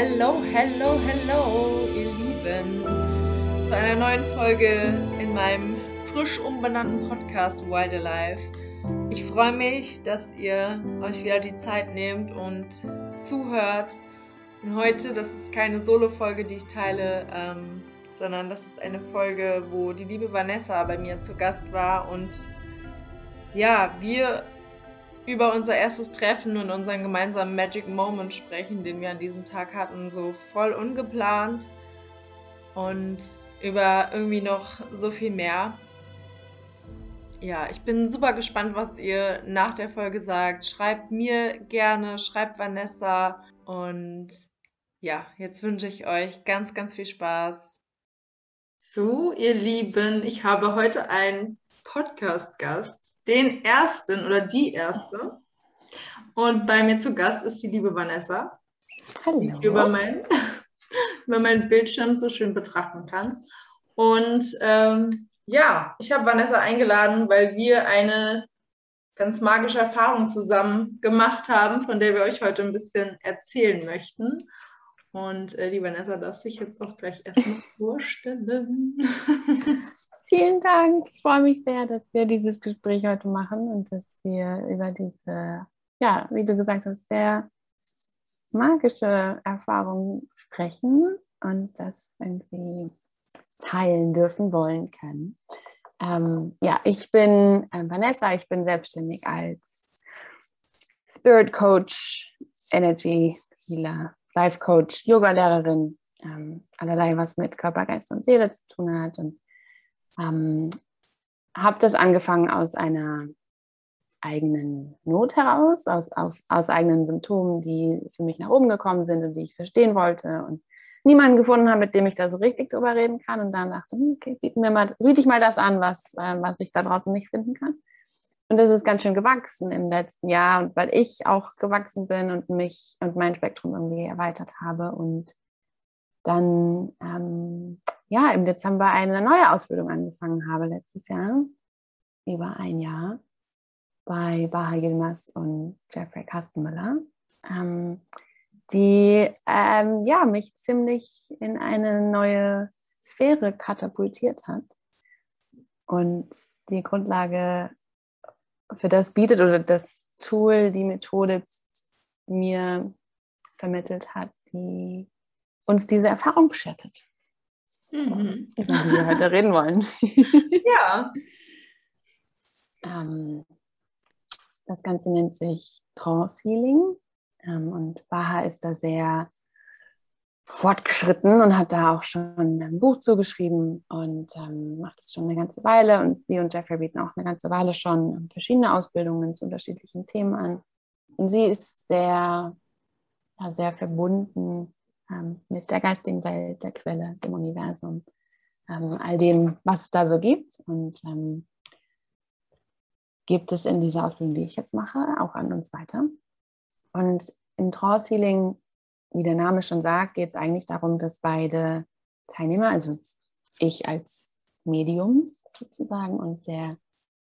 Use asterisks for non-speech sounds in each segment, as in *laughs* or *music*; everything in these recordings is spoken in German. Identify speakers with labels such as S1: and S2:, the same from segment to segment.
S1: Hello, hello, hello, ihr Lieben, zu einer neuen Folge in meinem frisch umbenannten Podcast Wild Alive. Ich freue mich, dass ihr euch wieder die Zeit nehmt und zuhört. Und heute, das ist keine Solo-Folge, die ich teile, ähm, sondern das ist eine Folge, wo die liebe Vanessa bei mir zu Gast war und ja, wir über unser erstes Treffen und unseren gemeinsamen Magic Moment sprechen, den wir an diesem Tag hatten, so voll ungeplant und über irgendwie noch so viel mehr. Ja, ich bin super gespannt, was ihr nach der Folge sagt. Schreibt mir gerne, schreibt Vanessa und ja, jetzt wünsche ich euch ganz, ganz viel Spaß. So, ihr Lieben, ich habe heute einen Podcast-Gast den ersten oder die erste. Und bei mir zu Gast ist die liebe Vanessa, Hallo. die ich über mein, *laughs* über meinen Bildschirm so schön betrachten kann. Und ähm, ja, ich habe Vanessa eingeladen, weil wir eine ganz magische Erfahrung zusammen gemacht haben, von der wir euch heute ein bisschen erzählen möchten. Und äh, die Vanessa darf sich jetzt auch gleich erstmal *laughs* vorstellen.
S2: Vielen Dank. Ich freue mich sehr, dass wir dieses Gespräch heute machen und dass wir über diese, ja, wie du gesagt hast, sehr magische Erfahrung sprechen und das irgendwie teilen dürfen wollen können. Ähm, ja, ich bin äh, Vanessa, ich bin selbstständig als Spirit Coach, Energy Healer Life Coach, Yoga-Lehrerin, ähm, allerlei, was mit Körper, Geist und Seele zu tun hat. Und ähm, habe das angefangen aus einer eigenen Not heraus, aus, aus, aus eigenen Symptomen, die für mich nach oben gekommen sind und die ich verstehen wollte und niemanden gefunden habe, mit dem ich da so richtig drüber reden kann. Und dann dachte, hm, okay, bieten mir mal, biete ich mal das an, was, äh, was ich da draußen nicht finden kann. Und das ist ganz schön gewachsen im letzten Jahr, und weil ich auch gewachsen bin und mich und mein Spektrum irgendwie erweitert habe und dann ähm, ja im Dezember eine neue Ausbildung angefangen habe letztes Jahr, über ein Jahr bei Baha Yilmaz und Jeffrey Kastenmüller, ähm, die ähm, ja, mich ziemlich in eine neue Sphäre katapultiert hat. Und die Grundlage für das bietet oder das Tool, die Methode mir vermittelt hat, die uns diese Erfahrung beschattet. Mhm. Über die wir heute *laughs* reden wollen.
S1: ja. *laughs*
S2: Ähm, das Ganze nennt sich Trance Healing ähm, und Baha ist da sehr fortgeschritten und hat da auch schon ein Buch zugeschrieben und ähm, macht es schon eine ganze Weile. Und sie und Jeffrey bieten auch eine ganze Weile schon verschiedene Ausbildungen zu unterschiedlichen Themen an. Und sie ist sehr, ja, sehr verbunden ähm, mit der geistigen Welt, der Quelle, dem Universum, ähm, all dem, was es da so gibt. Und ähm, gibt es in dieser Ausbildung, die ich jetzt mache, auch an uns weiter. Und im Trance Healing wie der Name schon sagt, geht es eigentlich darum, dass beide Teilnehmer, also ich als Medium sozusagen und der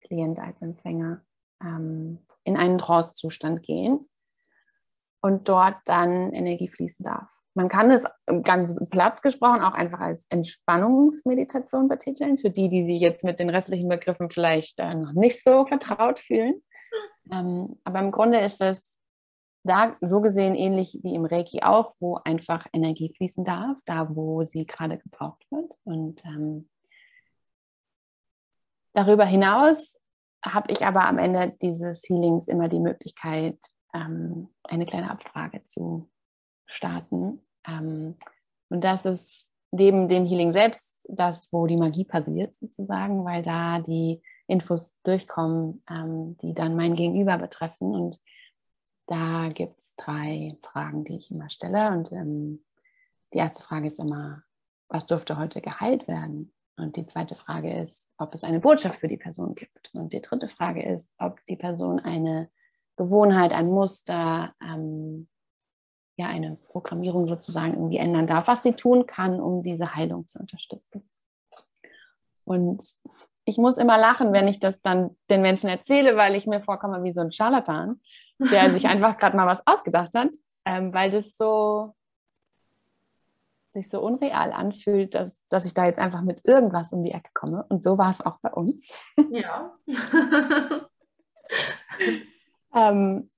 S2: Klient als Empfänger, ähm, in einen Trance-Zustand gehen und dort dann Energie fließen darf. Man kann es ganz platt gesprochen auch einfach als Entspannungsmeditation betiteln, für die, die sich jetzt mit den restlichen Begriffen vielleicht äh, noch nicht so vertraut fühlen. Ähm, aber im Grunde ist es da so gesehen ähnlich wie im Reiki auch, wo einfach Energie fließen darf, da wo sie gerade gebraucht wird. Und ähm, darüber hinaus habe ich aber am Ende dieses Healings immer die Möglichkeit, ähm, eine kleine Abfrage zu starten. Ähm, und das ist neben dem Healing selbst das, wo die Magie passiert sozusagen, weil da die Infos durchkommen, ähm, die dann mein Gegenüber betreffen und da gibt es drei Fragen, die ich immer stelle. Und ähm, die erste Frage ist immer, was dürfte heute geheilt werden? Und die zweite Frage ist, ob es eine Botschaft für die Person gibt. Und die dritte Frage ist, ob die Person eine Gewohnheit, ein Muster, ähm, ja, eine Programmierung sozusagen irgendwie ändern darf, was sie tun kann, um diese Heilung zu unterstützen. Und ich muss immer lachen, wenn ich das dann den Menschen erzähle, weil ich mir vorkomme wie so ein Scharlatan der sich einfach gerade mal was ausgedacht hat, ähm, weil das so, sich so unreal anfühlt, dass, dass ich da jetzt einfach mit irgendwas um die Ecke komme. Und so war es auch bei uns.
S1: Ja. *laughs*
S2: ähm,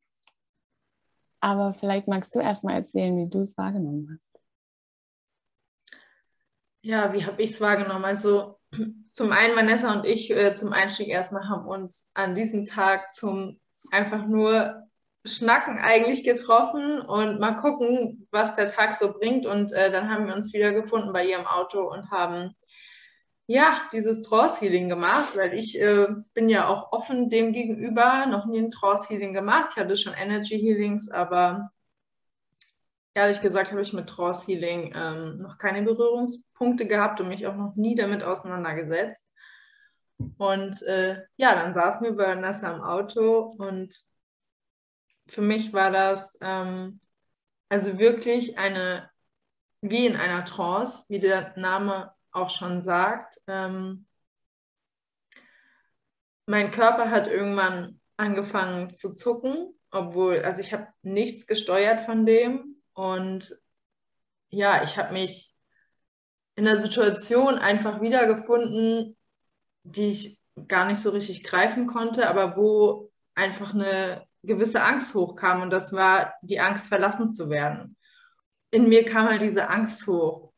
S2: aber vielleicht magst du erstmal erzählen, wie du es wahrgenommen hast.
S1: Ja, wie habe ich es wahrgenommen? Also *clears throat* zum einen, Vanessa und ich äh, zum Einstieg erstmal haben uns an diesem Tag zum einfach nur Schnacken eigentlich getroffen und mal gucken, was der Tag so bringt. Und äh, dann haben wir uns wieder gefunden bei ihrem Auto und haben ja dieses Trance-Healing gemacht, weil ich äh, bin ja auch offen dem gegenüber, noch nie ein Trance-Healing gemacht. Ich hatte schon Energy-Healings, aber ehrlich gesagt habe ich mit Trance-Healing ähm, noch keine Berührungspunkte gehabt und mich auch noch nie damit auseinandergesetzt. Und äh, ja, dann saßen wir bei Vanessa im Auto und für mich war das ähm, also wirklich eine, wie in einer Trance, wie der Name auch schon sagt. Ähm, mein Körper hat irgendwann angefangen zu zucken, obwohl, also ich habe nichts gesteuert von dem. Und ja, ich habe mich in der Situation einfach wiedergefunden, die ich gar nicht so richtig greifen konnte, aber wo einfach eine gewisse Angst hochkam und das war die Angst, verlassen zu werden. In mir kam halt diese Angst hoch.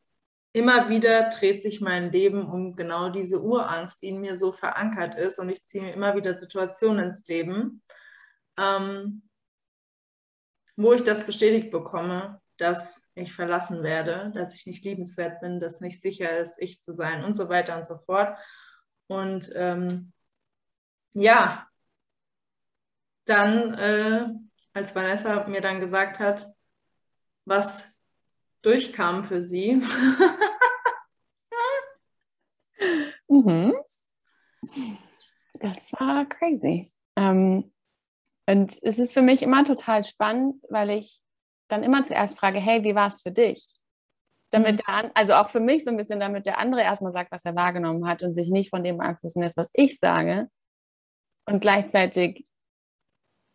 S1: Immer wieder dreht sich mein Leben um genau diese Urangst, die in mir so verankert ist und ich ziehe mir immer wieder Situationen ins Leben, ähm, wo ich das bestätigt bekomme, dass ich verlassen werde, dass ich nicht liebenswert bin, dass nicht sicher ist, ich zu sein und so weiter und so fort. Und ähm, ja, dann, äh, als Vanessa mir dann gesagt hat, was durchkam für sie. *laughs*
S2: mhm. Das war crazy. Ähm, und es ist für mich immer total spannend, weil ich dann immer zuerst frage, hey, wie war es für dich? Damit mhm. der, also auch für mich so ein bisschen, damit der andere erstmal sagt, was er wahrgenommen hat und sich nicht von dem beeinflussen lässt, was ich sage. Und gleichzeitig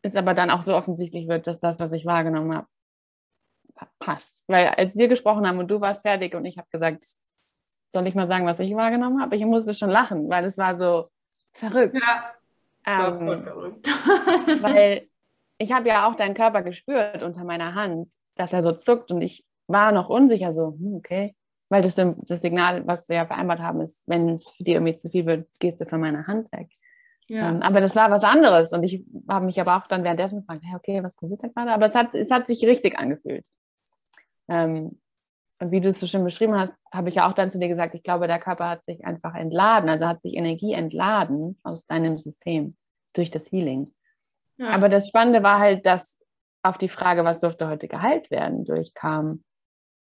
S2: ist aber dann auch so offensichtlich wird, dass das, was ich wahrgenommen habe, passt. Weil als wir gesprochen haben und du warst fertig und ich habe gesagt, soll ich mal sagen, was ich wahrgenommen habe? Ich musste schon lachen, weil es war so verrückt. Ja, es war ähm, voll verrückt. *laughs* *laughs* weil ich habe ja auch deinen Körper gespürt unter meiner Hand, dass er so zuckt und ich war noch unsicher so, hm, okay. Weil das, das Signal, was wir ja vereinbart haben, ist, wenn es für dich irgendwie zu viel wird, gehst du von meiner Hand weg. Ja. Ähm, aber das war was anderes und ich habe mich aber auch dann währenddessen gefragt, hey, okay, was passiert da gerade? Aber es hat, es hat sich richtig angefühlt. Ähm, und wie du es so schön beschrieben hast, habe ich ja auch dann zu dir gesagt, ich glaube, der Körper hat sich einfach entladen, also hat sich Energie entladen aus deinem System durch das Healing. Ja. Aber das Spannende war halt, dass auf die Frage, was durfte heute geheilt werden, durchkam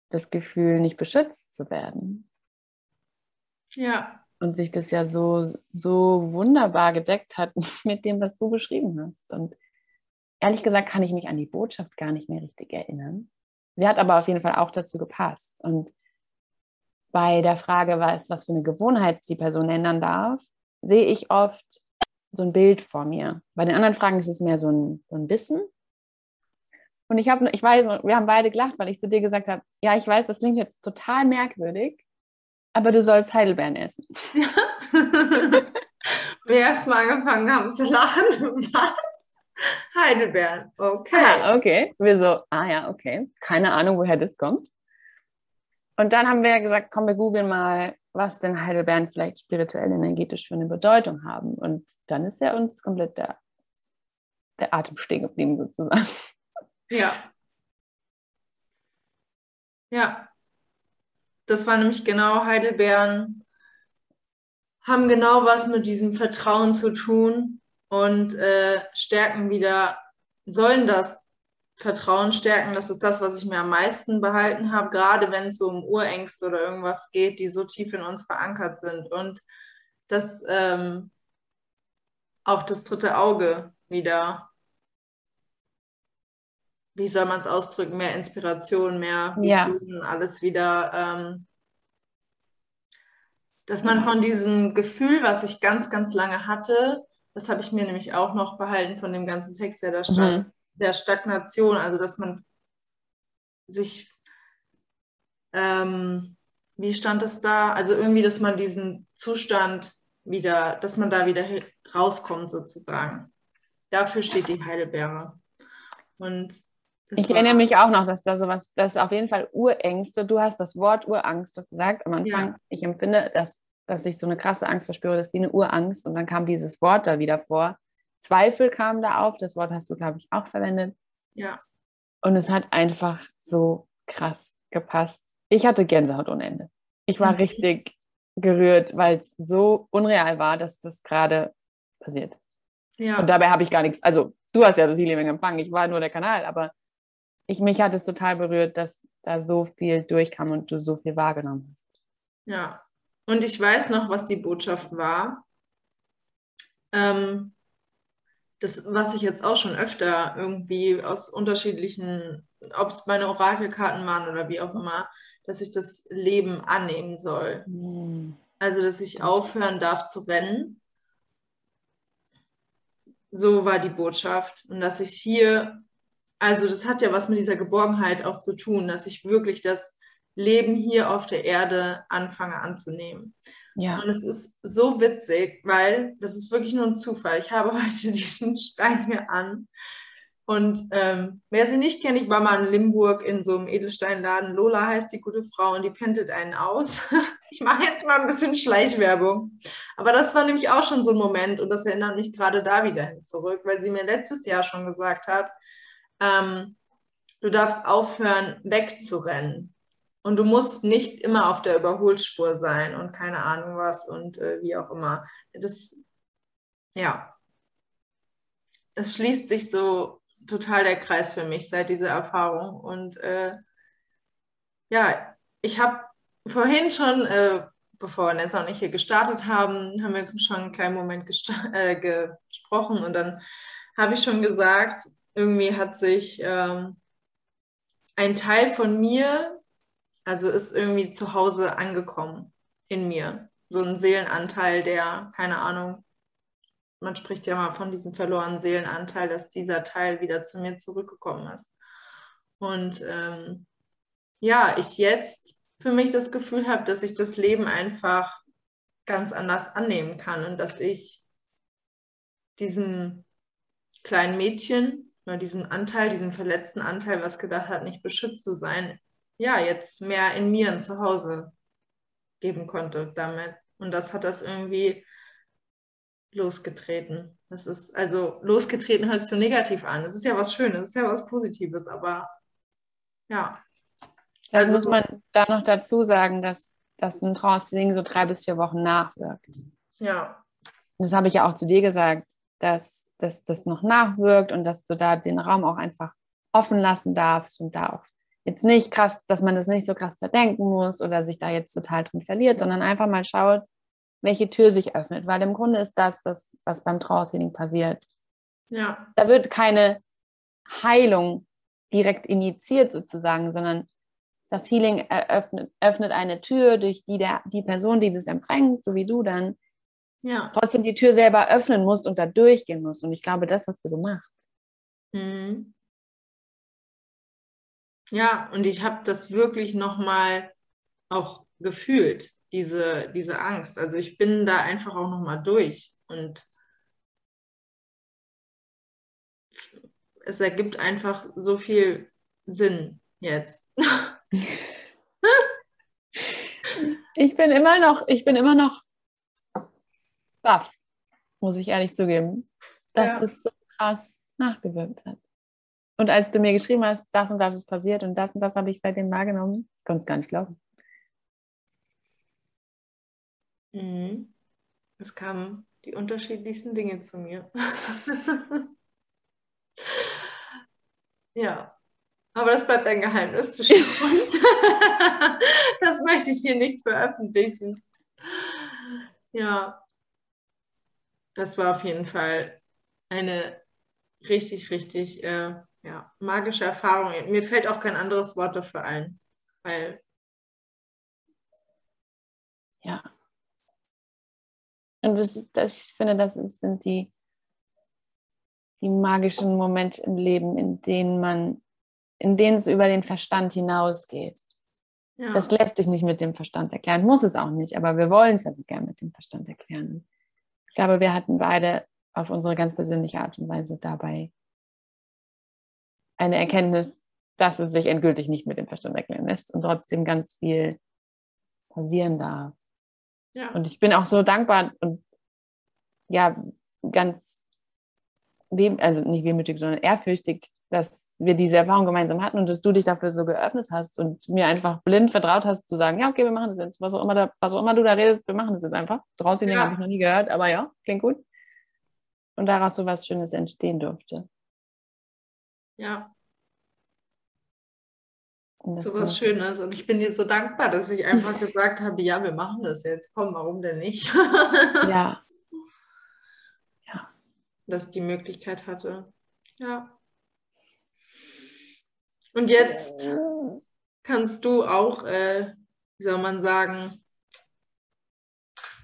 S2: das Gefühl, nicht beschützt zu werden.
S1: Ja
S2: und sich das ja so, so wunderbar gedeckt hat *laughs* mit dem, was du beschrieben hast. Und ehrlich gesagt kann ich mich an die Botschaft gar nicht mehr richtig erinnern. Sie hat aber auf jeden Fall auch dazu gepasst. Und bei der Frage, was, was für eine Gewohnheit die Person ändern darf, sehe ich oft so ein Bild vor mir. Bei den anderen Fragen ist es mehr so ein, so ein Wissen. Und ich, hab, ich weiß, wir haben beide gelacht, weil ich zu dir gesagt habe, ja, ich weiß, das klingt jetzt total merkwürdig, aber du sollst Heidelbeeren essen. *laughs*
S1: Wir erstmal angefangen haben zu lachen. *laughs* Was? Heidelbeeren, okay.
S2: Ah, okay. Wir so, ah ja, okay. Keine Ahnung, woher das kommt. Und dann haben wir ja gesagt, komm, wir googeln mal, was denn Heidelbeeren vielleicht spirituell energetisch für eine Bedeutung haben. Und dann ist ja uns komplett der, der Atem stehen geblieben, sozusagen.
S1: Ja. Ja, das war nämlich genau Heidelbeeren, haben genau was mit diesem Vertrauen zu tun und äh, stärken wieder, sollen das Vertrauen stärken. Das ist das, was ich mir am meisten behalten habe, gerade wenn es so um Urängste oder irgendwas geht, die so tief in uns verankert sind. Und das ähm, auch das dritte Auge wieder wie soll man es ausdrücken, mehr Inspiration, mehr
S2: Visionen,
S1: ja. alles wieder, ähm, dass man von diesem Gefühl, was ich ganz, ganz lange hatte, das habe ich mir nämlich auch noch behalten von dem ganzen Text, der da stand, mhm. der Stagnation, also dass man sich ähm, wie stand es da? Also irgendwie, dass man diesen Zustand wieder, dass man da wieder rauskommt sozusagen. Dafür steht die Heidelbeere. Und
S2: ich erinnere mich auch noch, dass da sowas, das ist auf jeden Fall Urängste. Du hast das Wort Urangst, du hast gesagt am Anfang, ja. ich empfinde, dass, dass ich so eine krasse Angst verspüre, das ist wie eine Urangst. Und dann kam dieses Wort da wieder vor. Zweifel kam da auf, das Wort hast du, glaube ich, auch verwendet.
S1: Ja.
S2: Und es hat einfach so krass gepasst. Ich hatte Gänsehaut ohne Ende. Ich war mhm. richtig gerührt, weil es so unreal war, dass das gerade passiert. Ja. Und dabei habe ich gar nichts, also du hast ja das Healing empfangen, ich war nur der Kanal, aber ich, mich hat es total berührt, dass da so viel durchkam und du so viel wahrgenommen hast.
S1: Ja, und ich weiß noch, was die Botschaft war. Ähm, das, was ich jetzt auch schon öfter irgendwie aus unterschiedlichen, ob es meine Orakelkarten waren oder wie auch immer, dass ich das Leben annehmen soll. Mhm. Also, dass ich aufhören darf zu rennen. So war die Botschaft. Und dass ich hier, also das hat ja was mit dieser Geborgenheit auch zu tun, dass ich wirklich das Leben hier auf der Erde anfange anzunehmen. Ja. Und es ist so witzig, weil das ist wirklich nur ein Zufall. Ich habe *laughs* heute diesen Stein hier an. Und ähm, wer sie nicht kennt, ich war mal in Limburg in so einem Edelsteinladen. Lola heißt die gute Frau und die pendelt einen aus. *laughs* ich mache jetzt mal ein bisschen Schleichwerbung. Aber das war nämlich auch schon so ein Moment und das erinnert mich gerade da wieder hin zurück, weil sie mir letztes Jahr schon gesagt hat, ähm, du darfst aufhören, wegzurennen. Und du musst nicht immer auf der Überholspur sein und keine Ahnung was und äh, wie auch immer. Das, ja, es schließt sich so total der Kreis für mich seit dieser Erfahrung. Und äh, ja, ich habe vorhin schon, äh, bevor jetzt noch nicht hier gestartet haben, haben wir schon einen kleinen Moment äh, gesprochen und dann habe ich schon gesagt, irgendwie hat sich ähm, ein Teil von mir also ist irgendwie zu Hause angekommen in mir. So ein Seelenanteil, der, keine Ahnung, man spricht ja mal von diesem verlorenen Seelenanteil, dass dieser Teil wieder zu mir zurückgekommen ist. Und ähm, ja, ich jetzt für mich das Gefühl habe, dass ich das Leben einfach ganz anders annehmen kann und dass ich diesem kleinen Mädchen oder diesem Anteil, diesem verletzten Anteil, was gedacht hat, nicht beschützt zu sein, ja, jetzt mehr in mir ein Zuhause geben konnte damit. Und das hat das irgendwie losgetreten. Das ist, also losgetreten hört sich so negativ an. Das ist ja was Schönes, das ist ja was Positives, aber ja.
S2: Da also, muss man da noch dazu sagen, dass, dass ein Trance-Healing so drei bis vier Wochen nachwirkt.
S1: Ja.
S2: Und das habe ich ja auch zu dir gesagt, dass, dass das noch nachwirkt und dass du da den Raum auch einfach offen lassen darfst und da auch jetzt nicht krass, dass man das nicht so krass zerdenken muss oder sich da jetzt total drin verliert, sondern einfach mal schaut, welche Tür sich öffnet. Weil im Grunde ist das das, was beim Trance-Healing passiert.
S1: Ja.
S2: Da wird keine Heilung direkt initiiert sozusagen, sondern das Healing eröffnet, öffnet eine Tür, durch die der, die Person, die das empfängt, so wie du dann,
S1: ja.
S2: trotzdem die Tür selber öffnen muss und da durchgehen muss. Und ich glaube, das hast du gemacht.
S1: Mhm. Ja, und ich habe das wirklich nochmal auch gefühlt, diese, diese Angst. Also ich bin da einfach auch nochmal durch und es ergibt einfach so viel Sinn jetzt. *laughs*
S2: ich bin immer noch, ich bin immer noch baff, muss ich ehrlich zugeben, dass ja. das so krass nachgewirkt hat. Und als du mir geschrieben hast, das und das ist passiert und das und das habe ich seitdem wahrgenommen, konnte es gar nicht glauben.
S1: Mhm. Es kamen die unterschiedlichsten Dinge zu mir. *laughs* ja, aber das bleibt ein Geheimnis zwischen *laughs* uns. *laughs* das möchte ich hier nicht veröffentlichen. Ja, das war auf jeden Fall eine richtig, richtig äh, ja, magische Erfahrung. Mir fällt auch kein anderes Wort dafür ein, weil.
S2: Ja. Und das, ist, das, ich finde, das sind die, die magischen Momente im Leben, in denen man, in denen es über den Verstand hinausgeht. Ja. Das lässt sich nicht mit dem Verstand erklären, muss es auch nicht, aber wir wollen es ja so gerne mit dem Verstand erklären. Ich glaube, wir hatten beide auf unsere ganz persönliche Art und Weise dabei eine Erkenntnis, dass es sich endgültig nicht mit dem Verstand erklären lässt und trotzdem ganz viel passieren darf. Ja. Und ich bin auch so dankbar und ja, ganz, also nicht wehmütig, sondern ehrfürchtig, dass wir diese Erfahrung gemeinsam hatten und dass du dich dafür so geöffnet hast und mir einfach blind vertraut hast, zu sagen, ja, okay, wir machen das jetzt, was auch immer, da, was auch immer du da redest, wir machen das jetzt einfach. Draußen ja. habe ich noch nie gehört, aber ja, klingt gut. Und daraus so was Schönes entstehen durfte.
S1: Ja. So was Schönes. Und ich bin dir so dankbar, dass ich einfach *laughs* gesagt habe, ja, wir machen das jetzt. Komm, warum denn nicht?
S2: ja. *laughs*
S1: Ja. Dass die Möglichkeit hatte. Ja. Und jetzt kannst du auch, äh, wie soll man sagen,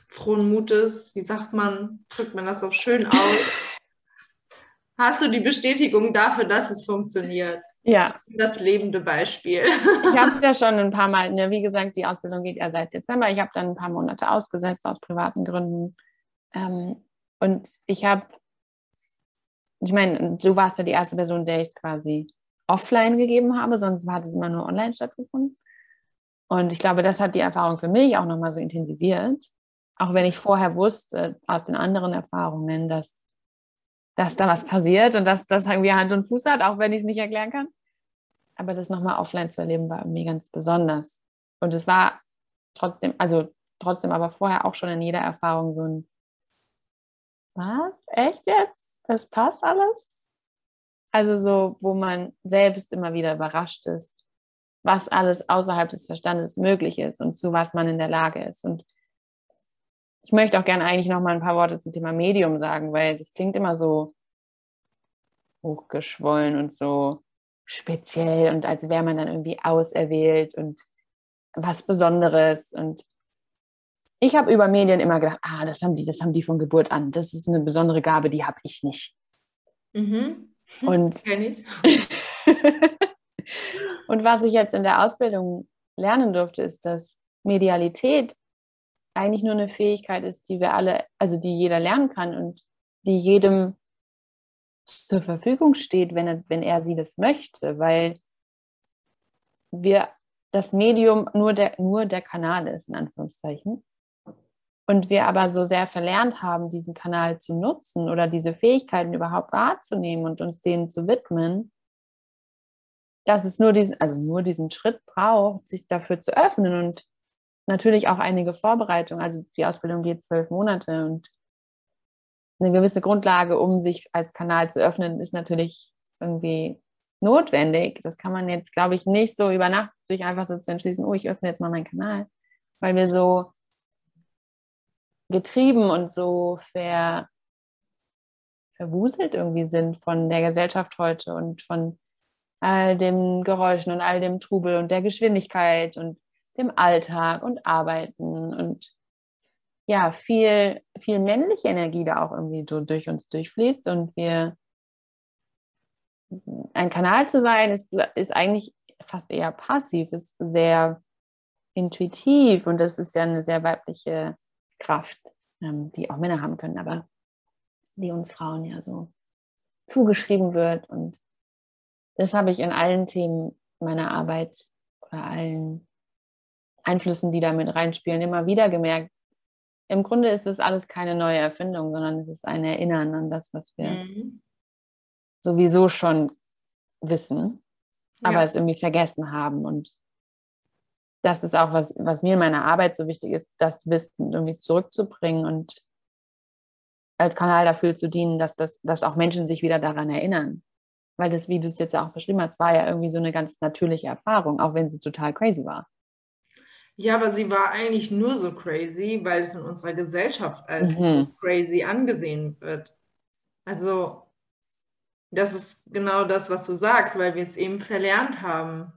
S1: frohen Mutes, wie sagt man, drückt man das auch schön aus. *laughs* Hast du die Bestätigung dafür, dass es funktioniert?
S2: Ja.
S1: Das lebende Beispiel.
S2: Ich habe es *laughs* ja schon ein paar Mal, ne? wie gesagt, die Ausbildung geht ja seit Dezember. Ich habe dann ein paar Monate ausgesetzt aus privaten Gründen. Ähm, und ich habe, ich meine, du warst ja die erste Person, der ich es quasi offline gegeben habe, sonst hat es immer nur online stattgefunden. Und ich glaube, das hat die Erfahrung für mich auch nochmal so intensiviert. Auch wenn ich vorher wusste aus den anderen Erfahrungen, dass, dass da was passiert und dass das irgendwie Hand und Fuß hat, auch wenn ich es nicht erklären kann. Aber das nochmal offline zu erleben, war irgendwie ganz besonders. Und es war trotzdem, also trotzdem aber vorher auch schon in jeder Erfahrung so ein, was? Echt jetzt? Das passt alles? Also so, wo man selbst immer wieder überrascht ist, was alles außerhalb des Verstandes möglich ist und zu was man in der Lage ist. Und ich möchte auch gerne eigentlich noch mal ein paar Worte zum Thema Medium sagen, weil das klingt immer so hochgeschwollen und so speziell und als wäre man dann irgendwie auserwählt und was Besonderes. Und ich habe über Medien immer gedacht, ah, das haben die, das haben die von Geburt an. Das ist eine besondere Gabe, die habe ich nicht. Mhm. Hm, und, *laughs* und was ich jetzt in der Ausbildung lernen durfte, ist, dass Medialität eigentlich nur eine Fähigkeit ist, die wir alle, also die jeder lernen kann und die jedem zur Verfügung steht, wenn er, wenn er sie das möchte, weil wir das Medium nur der, nur der Kanal ist, in Anführungszeichen und wir aber so sehr verlernt haben, diesen Kanal zu nutzen oder diese Fähigkeiten überhaupt wahrzunehmen und uns denen zu widmen, dass es nur diesen, also nur diesen Schritt braucht, sich dafür zu öffnen und natürlich auch einige Vorbereitung. Also die Ausbildung geht zwölf Monate und eine gewisse Grundlage, um sich als Kanal zu öffnen, ist natürlich irgendwie notwendig. Das kann man jetzt, glaube ich, nicht so über Nacht sich einfach so zu entschließen, oh, ich öffne jetzt mal meinen Kanal, weil wir so getrieben und so ver, verwuselt irgendwie sind von der Gesellschaft heute und von all den Geräuschen und all dem Trubel und der Geschwindigkeit und dem Alltag und Arbeiten und ja, viel, viel männliche Energie da auch irgendwie so durch uns durchfließt und wir ein Kanal zu sein, ist, ist eigentlich fast eher passiv, ist sehr intuitiv und das ist ja eine sehr weibliche Kraft, ähm, die auch Männer haben können, aber die uns Frauen ja so zugeschrieben wird. Und das habe ich in allen Themen meiner Arbeit oder allen Einflüssen, die da mit reinspielen, immer wieder gemerkt. Im Grunde ist das alles keine neue Erfindung, sondern es ist ein Erinnern an das, was wir mhm. sowieso schon wissen, aber ja. es irgendwie vergessen haben. Und das ist auch was, was mir in meiner Arbeit so wichtig ist, das Wissen irgendwie zurückzubringen und als Kanal dafür zu dienen, dass, das, dass auch Menschen sich wieder daran erinnern. Weil das, wie du es jetzt auch beschrieben hast, war ja irgendwie so eine ganz natürliche Erfahrung, auch wenn sie total crazy war.
S1: Ja, aber sie war eigentlich nur so crazy, weil es in unserer Gesellschaft als mhm. crazy angesehen wird. Also, das ist genau das, was du sagst, weil wir es eben verlernt haben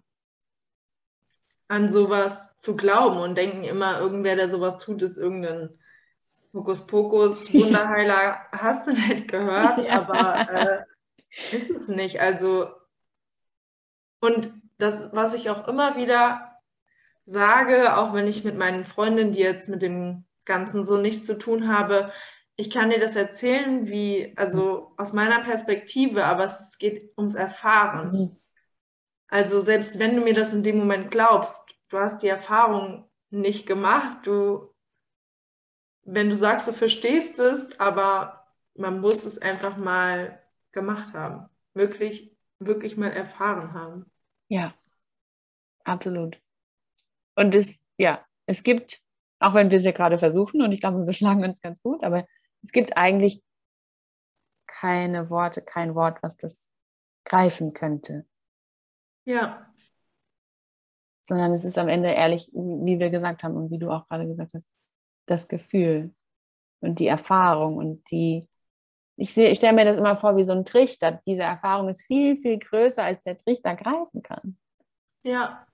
S1: an sowas zu glauben und denken immer, irgendwer, der sowas tut, ist irgendein Hokuspokus, *laughs* Wunderheiler, hast du nicht gehört, ja. aber äh, ist es nicht. Also, und das, was ich auch immer wieder sage, auch wenn ich mit meinen Freundinnen, die jetzt mit dem Ganzen so nichts zu tun habe, ich kann dir das erzählen, wie, also aus meiner Perspektive, aber es geht ums Erfahren. Mhm. Also selbst wenn du mir das in dem Moment glaubst, du hast die Erfahrung nicht gemacht, du, wenn du sagst, du verstehst es, aber man muss es einfach mal gemacht haben, wirklich, wirklich mal erfahren haben.
S2: Ja, absolut. Und es, ja, es gibt, auch wenn wir es ja gerade versuchen, und ich glaube, wir schlagen uns ganz gut, aber es gibt eigentlich keine Worte, kein Wort, was das greifen könnte.
S1: Ja.
S2: Sondern es ist am Ende ehrlich, wie wir gesagt haben und wie du auch gerade gesagt hast, das Gefühl und die Erfahrung und die, ich, ich stelle mir das immer vor wie so ein Trichter. Diese Erfahrung ist viel, viel größer, als der Trichter greifen kann.
S1: Ja.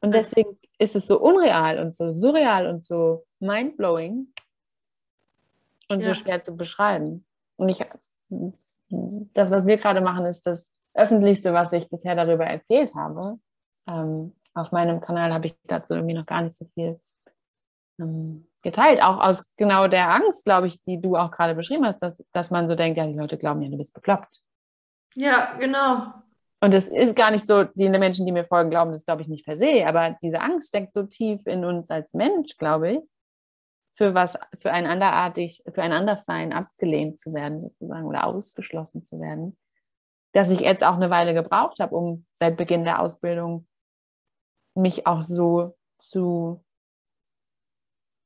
S2: Und deswegen ist es so unreal und so surreal und so mindblowing und ja. so schwer zu beschreiben. Und ich, das, was wir gerade machen, ist das Öffentlichste, was ich bisher darüber erzählt habe. Ähm, auf meinem Kanal habe ich dazu irgendwie noch gar nicht so viel ähm, geteilt. Auch aus genau der Angst, glaube ich, die du auch gerade beschrieben hast, dass, dass man so denkt, ja, die Leute glauben ja, du bist bekloppt.
S1: Ja, genau.
S2: Und es ist gar nicht so, die Menschen, die mir folgen, glauben das, glaube ich, nicht per se, aber diese Angst steckt so tief in uns als Mensch, glaube ich, für was, für ein anderartig, für ein Anderssein abgelehnt zu werden, sozusagen, oder ausgeschlossen zu werden, dass ich jetzt auch eine Weile gebraucht habe, um seit Beginn der Ausbildung mich auch so zu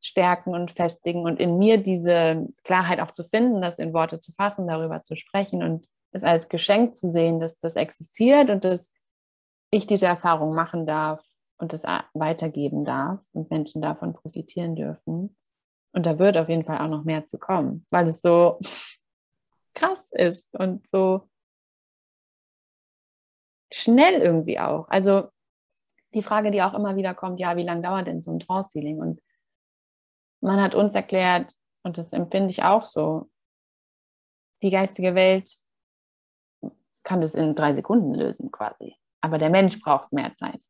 S2: stärken und festigen und in mir diese Klarheit auch zu finden, das in Worte zu fassen, darüber zu sprechen und es als Geschenk zu sehen, dass das existiert und dass ich diese Erfahrung machen darf und das weitergeben darf und Menschen davon profitieren dürfen. Und da wird auf jeden Fall auch noch mehr zu kommen, weil es so *laughs* krass ist und so schnell irgendwie auch. Also die Frage, die auch immer wieder kommt, ja, wie lange dauert denn so ein Trance-Healing? Und man hat uns erklärt, und das empfinde ich auch so, die geistige Welt kann das in drei Sekunden lösen quasi. Aber der Mensch braucht mehr Zeit.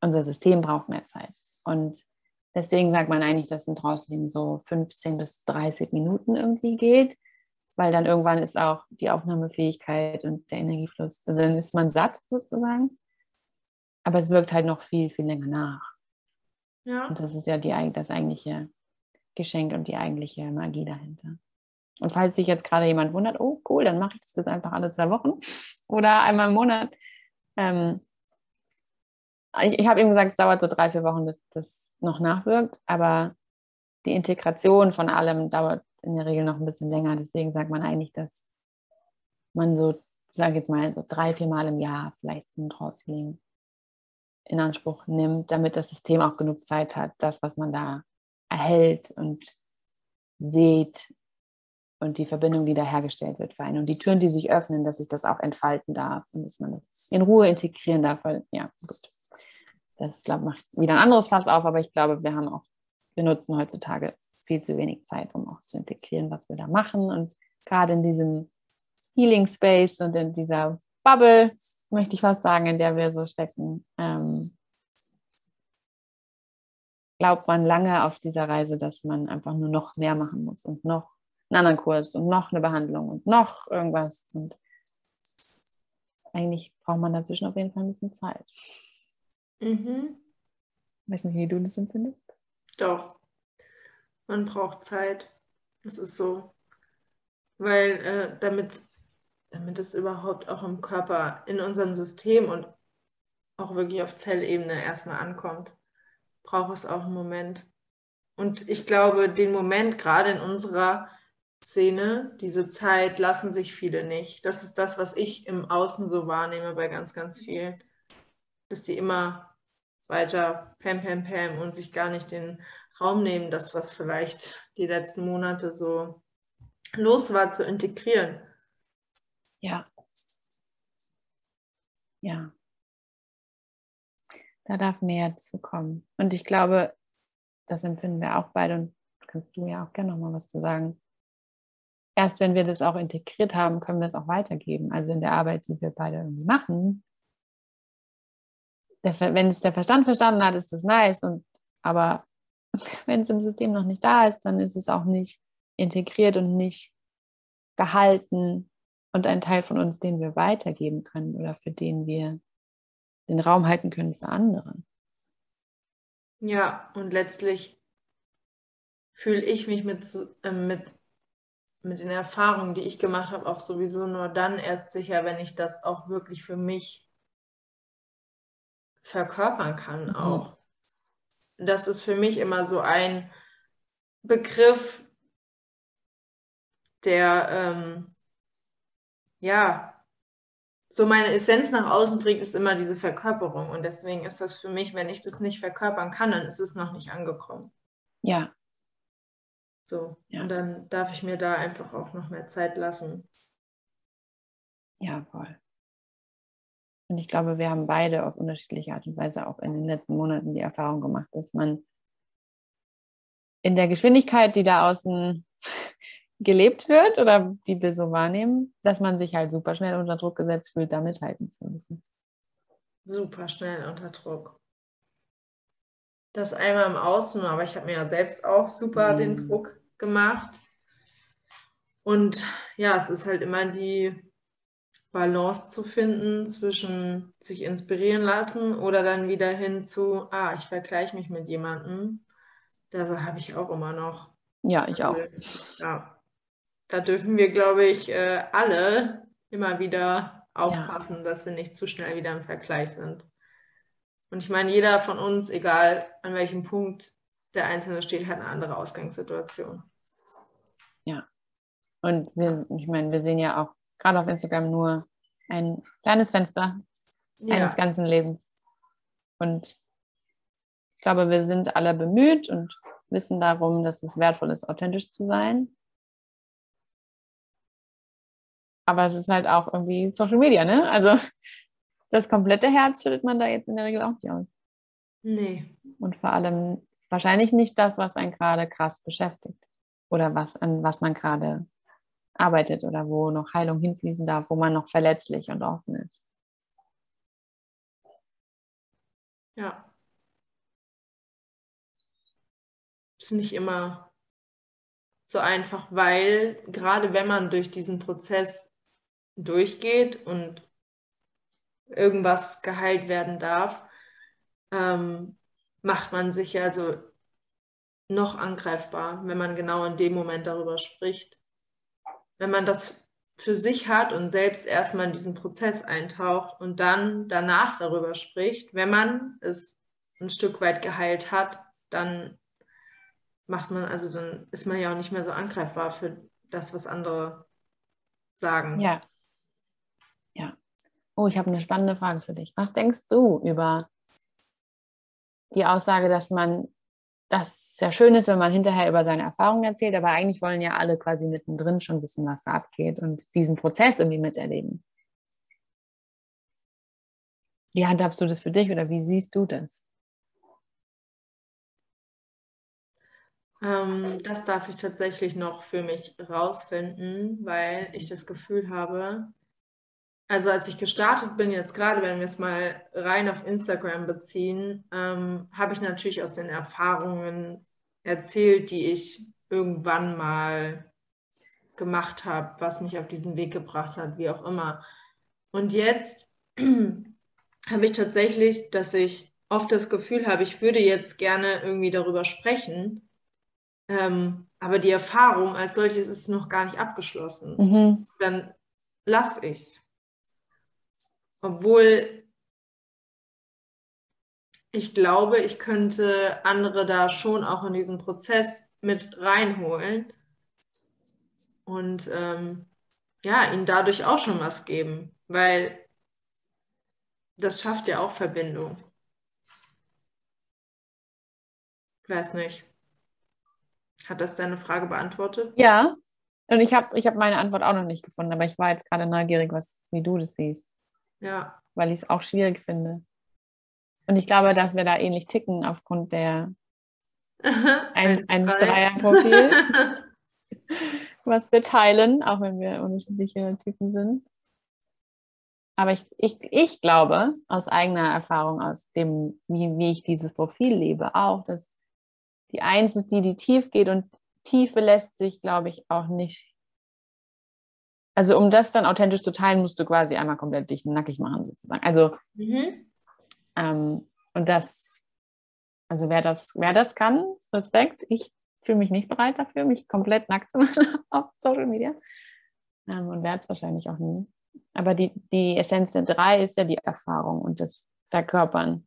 S2: Unser System braucht mehr Zeit. Und deswegen sagt man eigentlich, dass ein Trance-Healing so 15 bis 30 Minuten irgendwie geht, weil dann irgendwann ist auch die Aufnahmefähigkeit und der Energiefluss, also dann ist man satt sozusagen. Aber es wirkt halt noch viel, viel länger nach. Ja. Und das ist ja die, das eigentliche Geschenk und die eigentliche Magie dahinter. Und falls sich jetzt gerade jemand wundert, oh cool, dann mache ich das jetzt einfach alle zwei Wochen oder einmal im Monat. Ähm, ich, ich habe eben gesagt, es dauert so drei, vier Wochen, bis das noch nachwirkt, aber die Integration von allem dauert in der Regel noch ein bisschen länger. Deswegen sagt man eigentlich, dass man so, sage jetzt mal, so drei, vier Mal im Jahr vielleicht ein Trance-Healing in Anspruch nimmt, damit das System auch genug Zeit hat, das, was man da erhält und sieht und die Verbindung, die da hergestellt wird, für und die Türen, die sich öffnen, dass ich das auch entfalten darf und dass man das in Ruhe integrieren darf. Weil, ja, gut. Das glaube macht wieder ein anderes Fass auf, aber ich glaube, wir haben auch, wir nutzen heutzutage viel zu wenig Zeit, um auch zu integrieren, was wir da machen. Und gerade in diesem Healing Space und in dieser Bubble, möchte ich fast sagen, in der wir so stecken, ähm, glaubt man lange auf dieser Reise, dass man einfach nur noch mehr machen muss und noch einen anderen Kurs und noch eine Behandlung und noch irgendwas. Und eigentlich braucht man dazwischen auf jeden Fall ein bisschen Zeit. Mhm. Ich weiß nicht, wie du das empfindest.
S1: Doch. Man braucht Zeit. Das ist so. Weil äh, damit, es überhaupt auch im Körper, in unserem System und auch wirklich auf Zellebene erstmal ankommt, braucht es auch einen Moment. Und ich glaube, den Moment gerade in unserer Szene, diese Zeit lassen sich viele nicht. Das ist das, was ich im Außen so wahrnehme bei ganz, ganz vielen. Dass die immer weiter pam, pam, pam und sich gar nicht den Raum nehmen, das, was vielleicht die letzten Monate so los war, zu integrieren.
S2: Ja. Ja. Da darf mehr zu kommen. Und ich glaube, das empfinden wir auch beide und kannst du ja auch gerne nochmal was zu sagen erst wenn wir das auch integriert haben, können wir es auch weitergeben. Also in der Arbeit, die wir beide irgendwie machen, der, wenn es der Verstand verstanden hat, ist das nice. Und, aber *laughs* wenn es im System noch nicht da ist, dann ist es auch nicht integriert und nicht gehalten und ein Teil von uns, den wir weitergeben können oder für den wir den Raum halten können für andere.
S1: Ja, und letztlich fühle ich mich mit, äh, mit, mit den Erfahrungen, die ich gemacht habe, auch sowieso nur dann erst sicher, wenn ich das auch wirklich für mich verkörpern kann mhm. auch. Das ist für mich immer so ein Begriff, der ähm, ja so meine Essenz nach außen trägt, ist immer diese Verkörperung. Und deswegen ist das für mich, wenn ich das nicht verkörpern kann, dann ist es noch nicht angekommen.
S2: Ja.
S1: So. Ja. Und dann darf ich mir da einfach auch noch mehr Zeit lassen.
S2: Ja, voll. Und ich glaube, wir haben beide auf unterschiedliche Art und Weise auch in den letzten Monaten die Erfahrung gemacht, dass man in der Geschwindigkeit, die da außen *laughs* gelebt wird oder die wir so wahrnehmen, dass man sich halt super schnell unter Druck gesetzt fühlt, da mithalten zu müssen.
S1: Super schnell unter Druck. Das einmal im Außen, aber ich habe mir ja selbst auch super mhm. den Druck gemacht. Und ja, es ist halt immer die Balance zu finden zwischen sich inspirieren lassen oder dann wieder hin zu, ah, ich vergleiche mich mit jemandem. Da habe ich auch immer noch.
S2: Ja, ich auch.
S1: Ja, da dürfen wir, glaube ich, äh, alle immer wieder aufpassen, ja. dass wir nicht zu schnell wieder im Vergleich sind. Und ich meine, jeder von uns, egal an welchem Punkt der Einzelne steht, hat eine andere Ausgangssituation.
S2: Ja. Und wir, ich meine, wir sehen ja auch gerade auf Instagram nur ein kleines Fenster ja. eines ganzen Lebens. Und ich glaube, wir sind alle bemüht und wissen darum, dass es wertvoll ist, authentisch zu sein. Aber es ist halt auch irgendwie Social Media, ne? Also das komplette Herz schüttet man da jetzt in der Regel auch nicht aus.
S1: Nee.
S2: Und vor allem wahrscheinlich nicht das, was einen gerade krass beschäftigt. Oder was, an was man gerade arbeitet oder wo noch Heilung hinfließen darf, wo man noch verletzlich und offen ist.
S1: Ja. Ist nicht immer so einfach, weil gerade wenn man durch diesen Prozess durchgeht und irgendwas geheilt werden darf, ähm, macht man sich ja so noch angreifbar, wenn man genau in dem Moment darüber spricht wenn man das für sich hat und selbst erstmal in diesen Prozess eintaucht und dann danach darüber spricht, wenn man es ein Stück weit geheilt hat, dann macht man, also dann ist man ja auch nicht mehr so angreifbar für das, was andere sagen.
S2: Ja. Ja. Oh, ich habe eine spannende Frage für dich. Was denkst du über die Aussage, dass man das sehr schön ist, wenn man hinterher über seine Erfahrungen erzählt, aber eigentlich wollen ja alle quasi mittendrin schon wissen, was da abgeht und diesen Prozess irgendwie miterleben. Wie handhabst du das für dich oder wie siehst du das?
S1: Ähm, das darf ich tatsächlich noch für mich rausfinden, weil ich das Gefühl habe, also als ich gestartet bin, jetzt gerade, wenn wir es mal rein auf Instagram beziehen, ähm, habe ich natürlich aus den Erfahrungen erzählt, die ich irgendwann mal gemacht habe, was mich auf diesen Weg gebracht hat, wie auch immer. Und jetzt *clears throat* habe ich tatsächlich, dass ich oft das Gefühl habe, ich würde jetzt gerne irgendwie darüber sprechen, ähm, aber die Erfahrung als solches ist noch gar nicht abgeschlossen. Mhm. Dann lasse ich es. Obwohl ich glaube, ich könnte andere da schon auch in diesen Prozess mit reinholen und ähm, ja, ihnen dadurch auch schon was geben, weil das schafft ja auch Verbindung. Ich weiß nicht. Hat das deine Frage beantwortet?
S2: Ja, und ich habe ich hab meine Antwort auch noch nicht gefunden, aber ich war jetzt gerade neugierig, was, wie du das siehst.
S1: Ja.
S2: Weil ich es auch schwierig finde. Und ich glaube, dass wir da ähnlich ticken aufgrund der *laughs* 1-3er-Profil, *laughs* was wir teilen, auch wenn wir unterschiedliche Typen sind. aber ich, ich, ich glaube aus eigener Erfahrung, aus dem, wie, wie ich dieses Profil lebe, auch, dass die Eins ist die, die tief geht und Tiefe lässt sich, glaube ich, auch nicht. Also um das dann authentisch zu teilen, musst du quasi einmal komplett dich nackig machen, sozusagen. Also mhm. ähm, und das, also wer das, wer das kann, Respekt. Ich fühle mich nicht bereit dafür, mich komplett nackt zu *laughs* machen auf Social Media. Ähm, und werde es wahrscheinlich auch nie. Aber die, die Essenz der drei ist ja die Erfahrung und das Verkörpern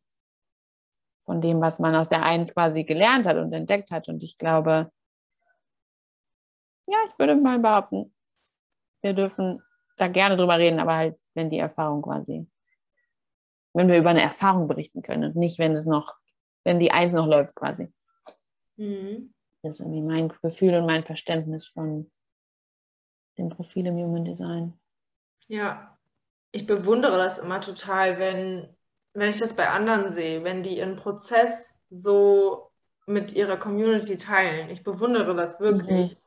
S2: von dem, was man aus der Eins quasi gelernt hat und entdeckt hat. Und ich glaube, ja, ich würde mal behaupten, wir dürfen da gerne drüber reden, aber halt, wenn die Erfahrung quasi, wenn wir über eine Erfahrung berichten können und nicht, wenn es noch, wenn die Eins noch läuft quasi. Mhm. Das ist irgendwie mein Gefühl und mein Verständnis von dem Profil im Human Design.
S1: Ja, ich bewundere das immer total, wenn, wenn ich das bei anderen sehe, wenn die ihren Prozess so mit ihrer Community teilen. Ich bewundere das wirklich. Mhm.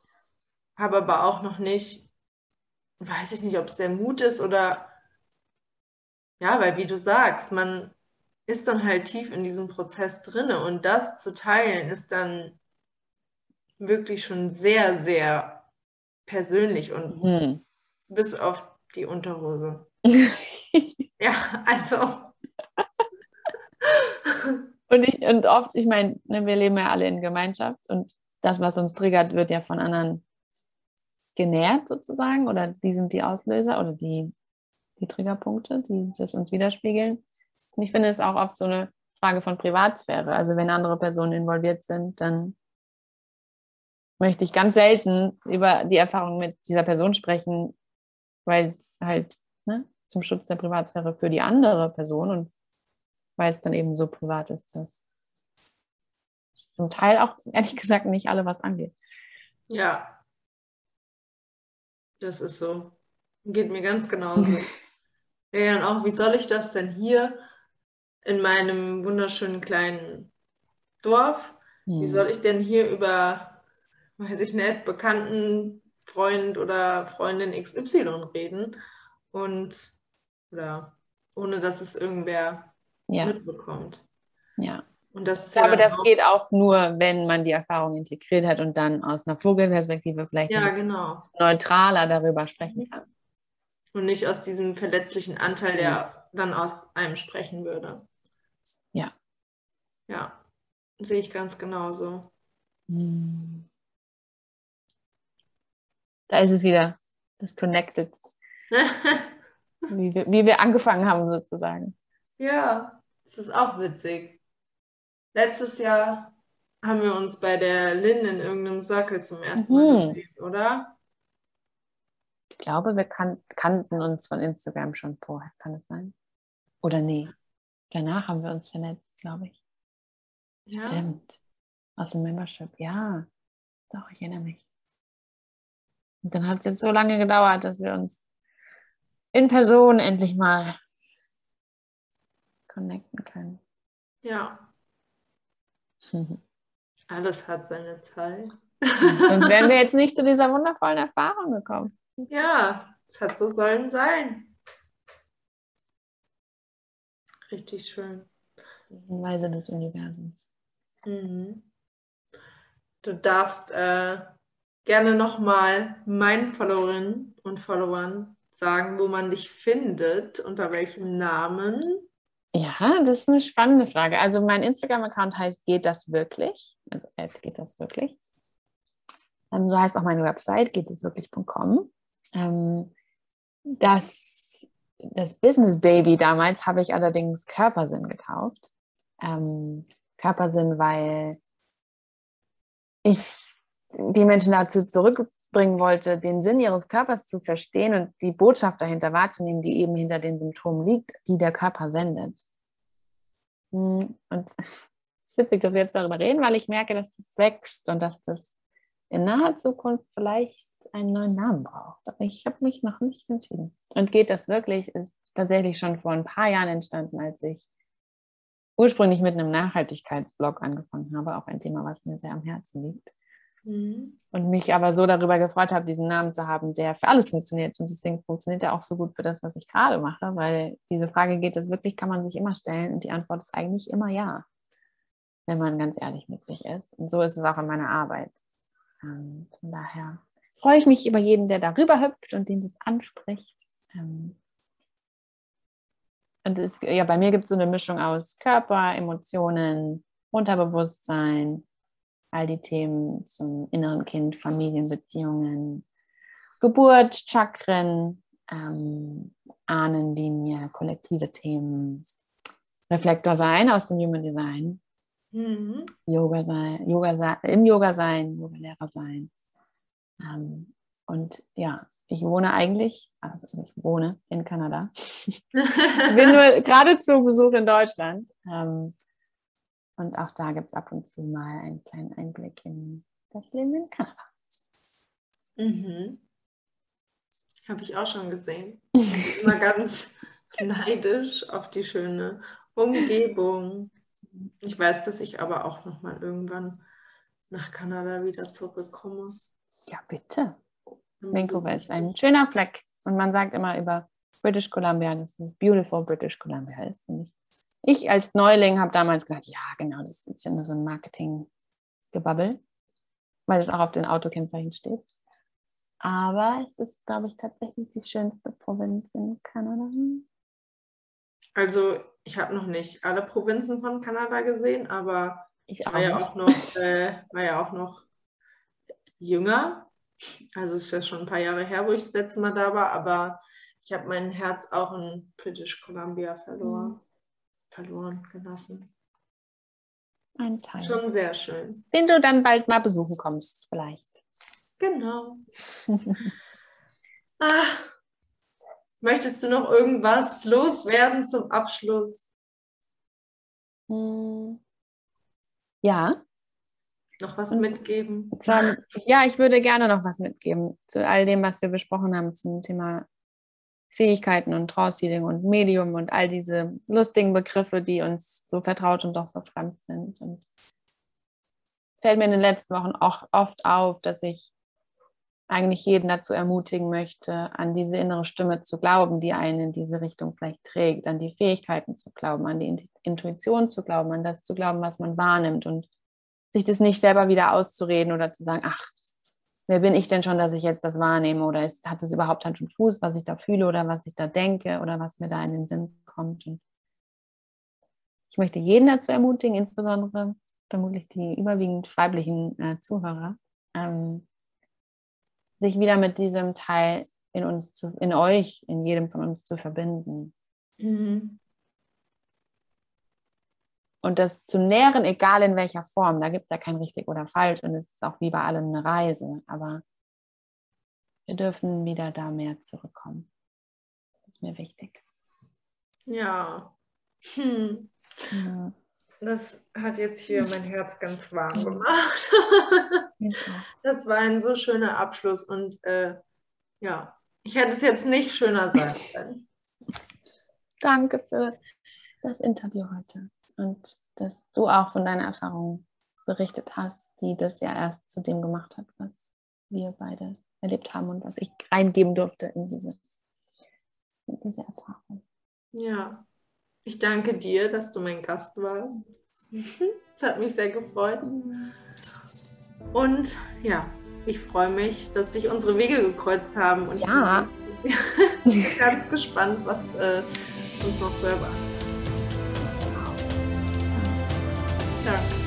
S1: Habe aber auch noch nicht, weiß ich nicht, ob es der Mut ist oder ja, weil wie du sagst, man ist dann halt tief in diesem Prozess drinne und das zu teilen ist dann wirklich schon sehr, sehr persönlich und mhm. bis auf die Unterhose. *laughs* ja, also. *laughs*
S2: und, ich, und oft, ich meine, ne, wir leben ja alle in Gemeinschaft und das, was uns triggert, wird ja von anderen genährt sozusagen oder die sind die Auslöser oder die, die Triggerpunkte, die das uns widerspiegeln. Und ich finde es auch oft so eine Frage von Privatsphäre. Also wenn andere Personen involviert sind, dann möchte ich ganz selten über die Erfahrung mit dieser Person sprechen, weil es halt ne, zum Schutz der Privatsphäre für die andere Person und weil es dann eben so privat ist, dass zum Teil auch *laughs* ehrlich gesagt nicht alle was angeht.
S1: Ja, das ist so. Geht mir ganz genauso. *laughs* ja, und auch, wie soll ich das denn hier in meinem wunderschönen kleinen Dorf, hm. wie soll ich denn hier über, weiß ich nicht, bekannten Freund oder Freundin XY reden und oder ohne dass es irgendwer ja. mitbekommt.
S2: Ja. Und das ich glaube, das geht auch nur, wenn man die Erfahrung integriert hat und dann aus einer Vogelperspektive vielleicht
S1: ja, genau.
S2: neutraler darüber sprechen kann.
S1: Und nicht aus diesem verletzlichen Anteil, der yes. dann aus einem sprechen würde.
S2: Ja.
S1: Ja, sehe ich ganz genauso. Hm.
S2: Da ist es wieder, das Connected. *laughs* wie, wir, wie wir angefangen haben, sozusagen.
S1: Ja, das ist auch witzig. Letztes Jahr haben wir uns bei der Lynn in irgendeinem Circle zum ersten Mal mhm. gesehen, oder?
S2: Ich glaube, wir kan kannten uns von Instagram schon vorher, kann es sein? Oder nee? Danach haben wir uns vernetzt, glaube ich. Ja. Stimmt. Aus dem Membership, ja. Doch, ich erinnere mich. Und dann hat es jetzt so lange gedauert, dass wir uns in Person endlich mal connecten können.
S1: Ja. *laughs* Alles hat seine Zeit.
S2: Sonst wären wir jetzt nicht zu dieser *laughs* wundervollen Erfahrung gekommen.
S1: Ja, es hat so sollen sein. Richtig schön.
S2: Weise des Universums.
S1: Mhm. Du darfst äh, gerne nochmal meinen Followerinnen und Followern sagen, wo man dich findet, unter welchem Namen.
S2: Ja, das ist eine spannende Frage. Also mein Instagram-Account heißt Geht das wirklich? Also es geht das wirklich. Ähm, so heißt auch meine Website, geht es wirklich.com. Ähm, das, das Business Baby damals habe ich allerdings Körpersinn getauft. Ähm, Körpersinn, weil ich die Menschen dazu zurückbringen wollte, den Sinn ihres Körpers zu verstehen und die Botschaft dahinter wahrzunehmen, die eben hinter den Symptomen liegt, die der Körper sendet. Hm, und *laughs* es ist witzig, dass wir jetzt darüber reden, weil ich merke, dass das wächst und dass das in naher Zukunft vielleicht einen neuen Namen braucht. Aber ich habe mich noch nicht entschieden. Und geht das wirklich, ist tatsächlich schon vor ein paar Jahren entstanden, als ich ursprünglich mit einem Nachhaltigkeitsblog angefangen habe, auch ein Thema, was mir sehr am Herzen liegt. Mhm. Und mich aber so darüber gefreut habe, diesen Namen zu haben, der für alles funktioniert. Und deswegen funktioniert er auch so gut für das, was ich gerade mache, weil diese Frage geht es wirklich, kann man sich immer stellen? Und die Antwort ist eigentlich immer ja, wenn man ganz ehrlich mit sich ist. Und so ist es auch in meiner Arbeit. Und von daher freue ich mich über jeden, der darüber hüpft und den das anspricht. Ähm, und es, ja, bei mir gibt es so eine Mischung aus Körper, Emotionen, Unterbewusstsein, all die Themen zum inneren Kind, Familienbeziehungen, Geburt, Chakren, ähm, Ahnenlinie, kollektive Themen, Reflektor sein aus dem Human Design, mhm. Yoga sein, Yoga sein, im Yoga sein, Yoga-Lehrer sein. Ähm, und ja, ich wohne eigentlich, also ich wohne in Kanada. *laughs* bin nur gerade zu Besuch in Deutschland. Ähm, und auch da gibt es ab und zu mal einen kleinen Einblick in das Leben in Kanada.
S1: Mhm. Habe ich auch schon gesehen. *laughs* Immer ganz neidisch auf die schöne Umgebung. Ich weiß, dass ich aber auch noch mal irgendwann nach Kanada wieder zurückkomme.
S2: Ja, bitte. Vancouver ist ein schöner Fleck. Und man sagt immer über British Columbia, dass es beautiful British Columbia ist. Und ich, ich als Neuling habe damals gedacht, ja, genau, das ist ja nur so ein Marketing-Gebabbel, weil es auch auf den Autokennzeichen steht. Aber es ist, glaube ich, tatsächlich die schönste Provinz in Kanada.
S1: Also, ich habe noch nicht alle Provinzen von Kanada gesehen, aber ich war, ja auch noch, äh, war ja auch noch jünger also es ist ja schon ein paar Jahre her, wo ich das letzte Mal da war, aber ich habe mein Herz auch in British Columbia verloren, mhm. Verloren gelassen.
S2: Ein Teil.
S1: Schon sehr schön.
S2: Den du dann bald mal besuchen kommst, vielleicht.
S1: Genau. *laughs* ah, möchtest du noch irgendwas loswerden zum Abschluss?
S2: Hm. Ja,
S1: noch was mitgeben?
S2: Ja, ich würde gerne noch was mitgeben zu all dem, was wir besprochen haben zum Thema Fähigkeiten und trance und Medium und all diese lustigen Begriffe, die uns so vertraut und doch so fremd sind. Und es fällt mir in den letzten Wochen auch oft auf, dass ich eigentlich jeden dazu ermutigen möchte, an diese innere Stimme zu glauben, die einen in diese Richtung vielleicht trägt, an die Fähigkeiten zu glauben, an die Intuition zu glauben, an das zu glauben, was man wahrnimmt und sich das nicht selber wieder auszureden oder zu sagen, ach, wer bin ich denn schon, dass ich jetzt das wahrnehme oder ist, hat es überhaupt Hand und Fuß, was ich da fühle oder was ich da denke oder was mir da in den Sinn kommt. Und ich möchte jeden dazu ermutigen, insbesondere vermutlich die überwiegend weiblichen äh, Zuhörer, ähm, sich wieder mit diesem Teil in uns, zu, in euch, in jedem von uns zu verbinden. Mhm und das zu nähren, egal in welcher Form, da gibt es ja kein richtig oder falsch und es ist auch wie bei allen eine Reise, aber wir dürfen wieder da mehr zurückkommen. Das ist mir wichtig.
S1: Ja. Hm. ja. Das hat jetzt hier mein Herz ganz warm gemacht. *laughs* das war ein so schöner Abschluss und äh, ja, ich hätte es jetzt nicht schöner sein können.
S2: Danke für das Interview heute und dass du auch von deiner Erfahrung berichtet hast, die das ja erst zu dem gemacht hat, was wir beide erlebt haben und was ich reingeben durfte in diese, in diese Erfahrung.
S1: Ja, ich danke dir, dass du mein Gast warst. Es hat mich sehr gefreut. Und ja, ich freue mich, dass sich unsere Wege gekreuzt haben. Und
S2: ja.
S1: ich bin *laughs* ganz gespannt, was äh, uns noch so erwartet. doctor.